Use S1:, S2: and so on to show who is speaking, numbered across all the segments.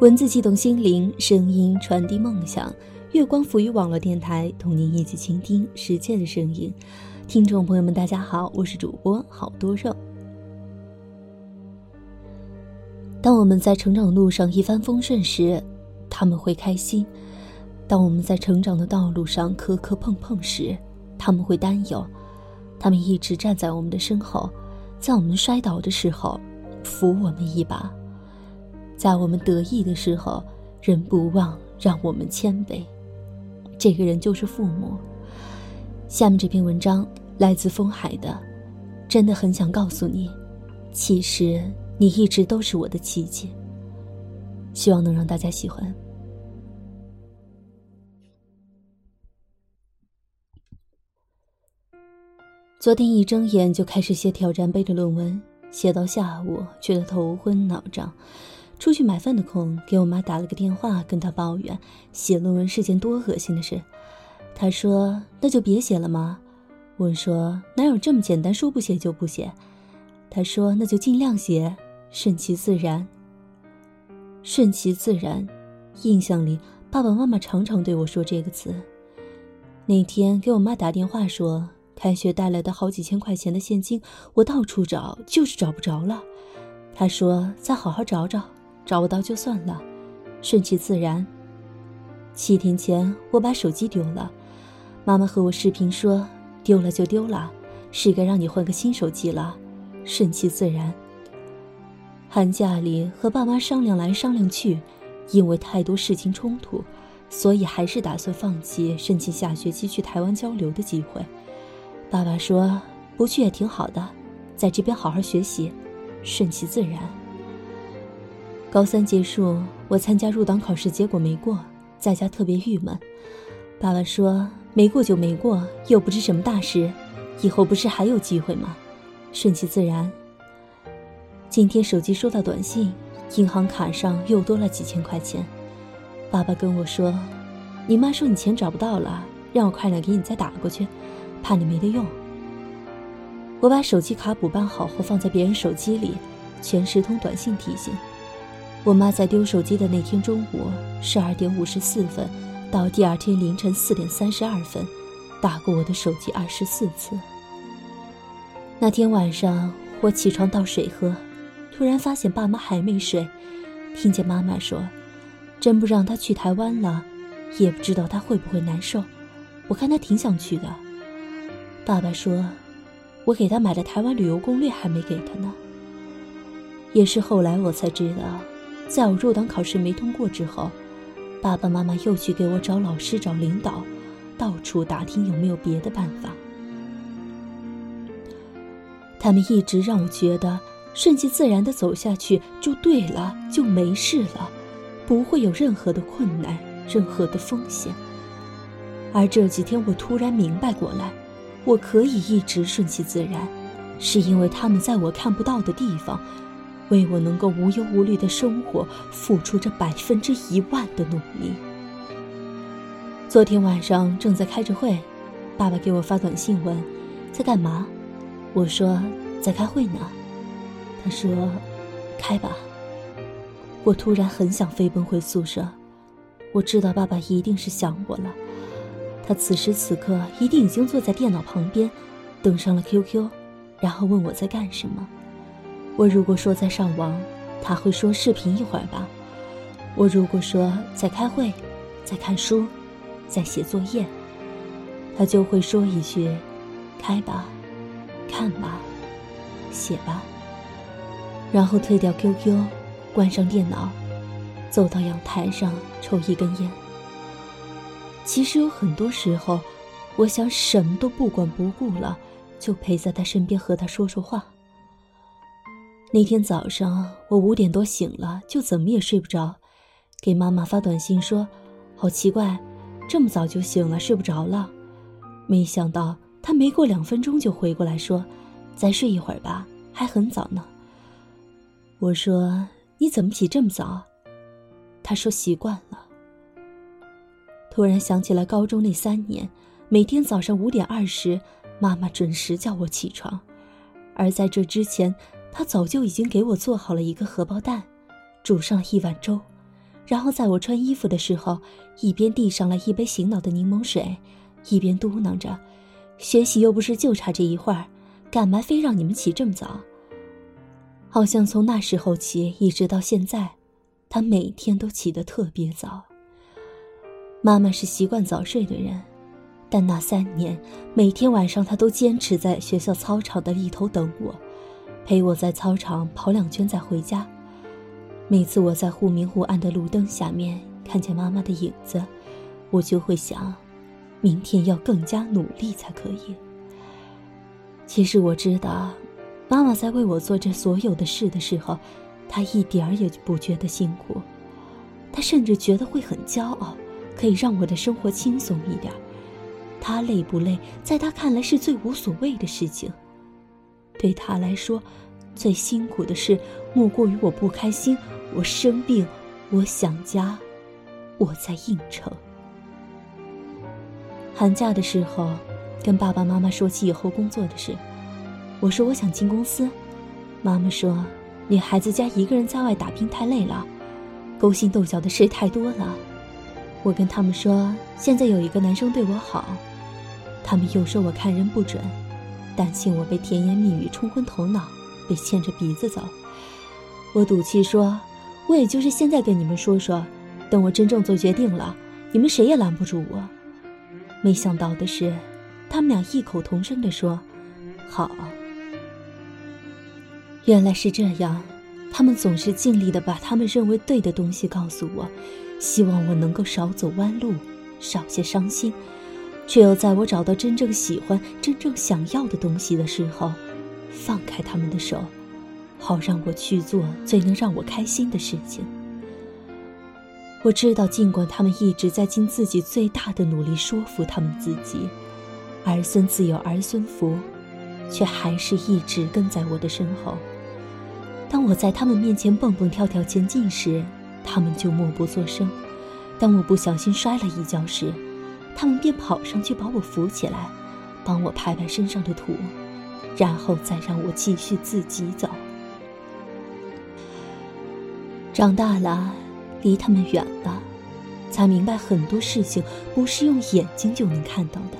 S1: 文字激动心灵，声音传递梦想。月光浮于网络电台，同您一起倾听世界的声音。听众朋友们，大家好，我是主播好多肉。当我们在成长路上一帆风顺时，他们会开心；当我们在成长的道路上磕磕碰碰时，他们会担忧。他们一直站在我们的身后，在我们摔倒的时候扶我们一把，在我们得意的时候人不忘让我们谦卑。这个人就是父母。下面这篇文章来自风海的，真的很想告诉你，其实你一直都是我的奇迹。希望能让大家喜欢。昨天一睁眼就开始写挑战杯的论文，写到下午觉得头昏脑胀。出去买饭的空，给我妈打了个电话，跟她抱怨写论文是件多恶心的事。她说：“那就别写了吗？”我说：“哪有这么简单，说不写就不写？”她说：“那就尽量写，顺其自然。”顺其自然，印象里爸爸妈妈常常对我说这个词。那天给我妈打电话说，开学带来的好几千块钱的现金，我到处找，就是找不着了。她说：“再好好找找。”找不到就算了，顺其自然。七天前我把手机丢了，妈妈和我视频说：“丢了就丢了，是该让你换个新手机了，顺其自然。”寒假里和爸妈商量来商量去，因为太多事情冲突，所以还是打算放弃申请下学期去台湾交流的机会。爸爸说：“不去也挺好的，在这边好好学习，顺其自然。”高三结束，我参加入党考试，结果没过，在家特别郁闷。爸爸说：“没过就没过，又不是什么大事，以后不是还有机会吗？顺其自然。”今天手机收到短信，银行卡上又多了几千块钱。爸爸跟我说：“你妈说你钱找不到了，让我快点给你再打过去，怕你没得用。”我把手机卡补办好后放在别人手机里，全时通短信提醒。我妈在丢手机的那天中午十二点五十四分，到第二天凌晨四点三十二分，打过我的手机二十四次。那天晚上我起床倒水喝，突然发现爸妈还没睡，听见妈妈说：“真不让他去台湾了，也不知道他会不会难受。我看他挺想去的。”爸爸说：“我给他买的台湾旅游攻略还没给他呢。”也是后来我才知道。在我入党考试没通过之后，爸爸妈妈又去给我找老师、找领导，到处打听有没有别的办法。他们一直让我觉得顺其自然的走下去就对了，就没事了，不会有任何的困难、任何的风险。而这几天我突然明白过来，我可以一直顺其自然，是因为他们在我看不到的地方。为我能够无忧无虑的生活，付出着百分之一万的努力。昨天晚上正在开着会，爸爸给我发短信问：“在干嘛？”我说：“在开会呢。”他说：“开吧。”我突然很想飞奔回宿舍，我知道爸爸一定是想我了，他此时此刻一定已经坐在电脑旁边，登上了 QQ，然后问我在干什么。我如果说在上网，他会说视频一会儿吧。我如果说在开会，在看书，在写作业，他就会说一句：“开吧，看吧，写吧。”然后退掉 QQ，关上电脑，走到阳台上抽一根烟。其实有很多时候，我想什么都不管不顾了，就陪在他身边和他说说话。那天早上，我五点多醒了，就怎么也睡不着，给妈妈发短信说：“好奇怪，这么早就醒了，睡不着了。”没想到她没过两分钟就回过来说：“再睡一会儿吧，还很早呢。”我说：“你怎么起这么早？”她说：“习惯了。”突然想起来高中那三年，每天早上五点二十，妈妈准时叫我起床，而在这之前。他早就已经给我做好了一个荷包蛋，煮上了一碗粥，然后在我穿衣服的时候，一边递上了一杯醒脑的柠檬水，一边嘟囔着：“学习又不是就差这一会儿，干嘛非让你们起这么早？”好像从那时候起一直到现在，他每天都起得特别早。妈妈是习惯早睡的人，但那三年每天晚上，她都坚持在学校操场的一头等我，陪我在操场跑两圈再回家。每次我在忽明忽暗的路灯下面看见妈妈的影子，我就会想，明天要更加努力才可以。其实我知道，妈妈在为我做这所有的事的时候，她一点儿也不觉得辛苦，她甚至觉得会很骄傲，可以让我的生活轻松一点。她累不累，在她看来是最无所谓的事情。对他来说，最辛苦的事莫过于我不开心。我生病，我想家，我在应酬。寒假的时候，跟爸爸妈妈说起以后工作的事，我说我想进公司，妈妈说女孩子家一个人在外打拼太累了，勾心斗角的事太多了。我跟他们说现在有一个男生对我好，他们又说我看人不准，担心我被甜言蜜语冲昏头脑，被牵着鼻子走。我赌气说。我也就是现在跟你们说说，等我真正做决定了，你们谁也拦不住我。没想到的是，他们俩异口同声地说：“好。”原来是这样，他们总是尽力的把他们认为对的东西告诉我，希望我能够少走弯路，少些伤心，却又在我找到真正喜欢、真正想要的东西的时候，放开他们的手。好让我去做最能让我开心的事情。我知道，尽管他们一直在尽自己最大的努力说服他们自己，儿孙自有儿孙福，却还是一直跟在我的身后。当我在他们面前蹦蹦跳跳前进时，他们就默不作声；当我不小心摔了一跤时，他们便跑上去把我扶起来，帮我拍拍身上的土，然后再让我继续自己走。长大了，离他们远了，才明白很多事情不是用眼睛就能看到的。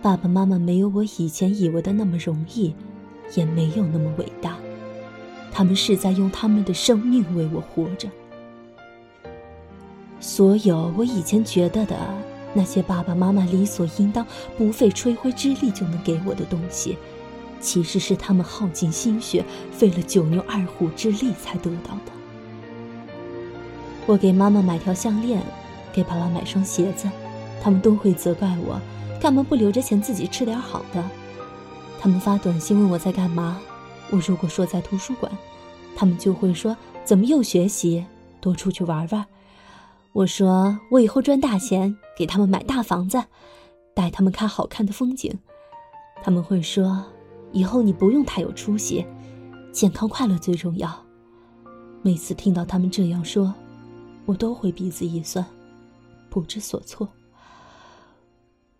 S1: 爸爸妈妈没有我以前以为的那么容易，也没有那么伟大。他们是在用他们的生命为我活着。所有我以前觉得的那些爸爸妈妈理所应当、不费吹灰之力就能给我的东西，其实是他们耗尽心血、费了九牛二虎之力才得到的。我给妈妈买条项链，给爸爸买双鞋子，他们都会责怪我，干嘛不留着钱自己吃点好的？他们发短信问我在干嘛，我如果说在图书馆，他们就会说怎么又学习，多出去玩玩。我说我以后赚大钱，给他们买大房子，带他们看好看的风景。他们会说以后你不用太有出息，健康快乐最重要。每次听到他们这样说。我都会鼻子一酸，不知所措。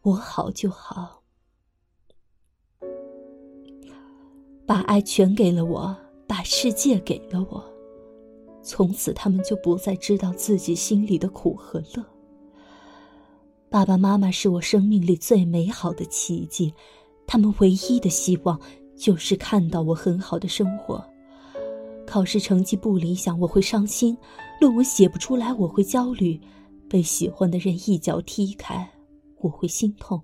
S1: 我好就好，把爱全给了我，把世界给了我，从此他们就不再知道自己心里的苦和乐。爸爸妈妈是我生命里最美好的奇迹，他们唯一的希望就是看到我很好的生活。考试成绩不理想，我会伤心；论文写不出来，我会焦虑；被喜欢的人一脚踢开，我会心痛。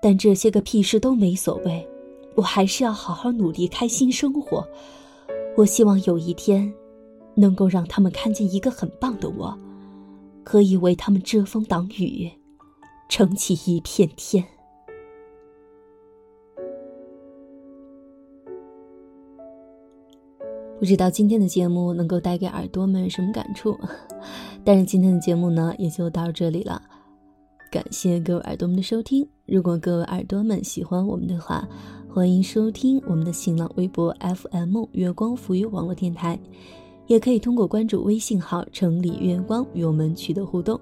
S1: 但这些个屁事都没所谓，我还是要好好努力，开心生活。我希望有一天，能够让他们看见一个很棒的我，可以为他们遮风挡雨，撑起一片天。不知道今天的节目能够带给耳朵们什么感触，但是今天的节目呢也就到这里了，感谢各位耳朵们的收听。如果各位耳朵们喜欢我们的话，欢迎收听我们的新浪微博 FM 月光浮语网络电台，也可以通过关注微信号“城里月光”与我们取得互动。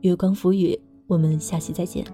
S1: 月光浮语，我们下期再见。